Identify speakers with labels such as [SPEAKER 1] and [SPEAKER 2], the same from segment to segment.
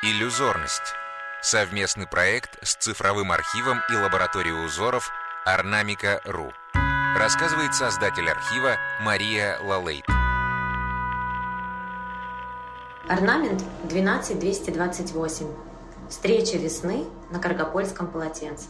[SPEAKER 1] Иллюзорность. Совместный проект с цифровым архивом и лабораторией узоров Орнамика.ру. Рассказывает создатель архива Мария Лалейт.
[SPEAKER 2] Орнамент 12228. Встреча весны на Каргопольском полотенце.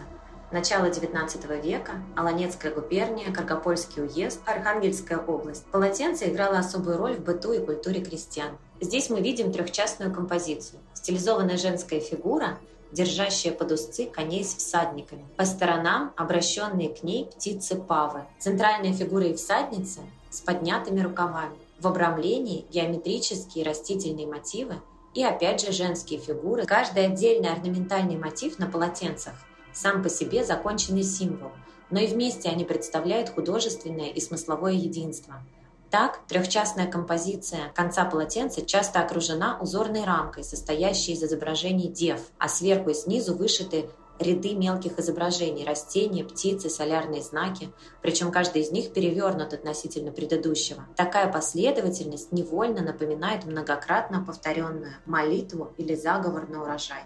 [SPEAKER 2] Начало XIX века, Аланецкая губерния, Каргопольский уезд, Архангельская область. Полотенце играло особую роль в быту и культуре крестьян. Здесь мы видим трехчастную композицию. Стилизованная женская фигура, держащая под узцы коней с всадниками. По сторонам обращенные к ней птицы павы. Центральная фигура и всадница с поднятыми рукавами. В обрамлении геометрические растительные мотивы и опять же женские фигуры. Каждый отдельный орнаментальный мотив на полотенцах сам по себе законченный символ, но и вместе они представляют художественное и смысловое единство. Так, трехчастная композиция конца полотенца часто окружена узорной рамкой, состоящей из изображений дев, а сверху и снизу вышиты ряды мелких изображений – растения, птицы, солярные знаки, причем каждый из них перевернут относительно предыдущего. Такая последовательность невольно напоминает многократно повторенную молитву или заговор на урожай.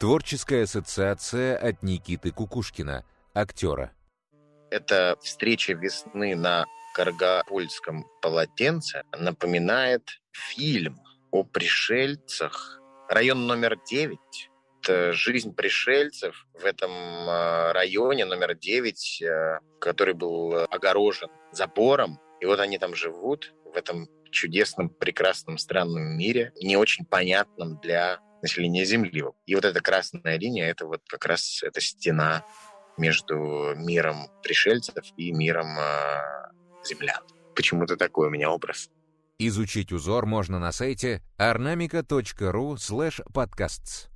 [SPEAKER 1] Творческая ассоциация от Никиты Кукушкина, актера.
[SPEAKER 3] Эта встреча весны на Каргопольском полотенце напоминает фильм о пришельцах. Район номер 9 это жизнь пришельцев в этом а, районе номер 9, а, который был огорожен забором. И вот они там живут в этом чудесном, прекрасном, странном мире, не очень понятном для населения Земли. И вот эта красная линия — это вот как раз эта стена между миром пришельцев и миром э, землян. Почему-то такой у меня образ.
[SPEAKER 1] Изучить узор можно на сайте ornamica.ru slash podcasts.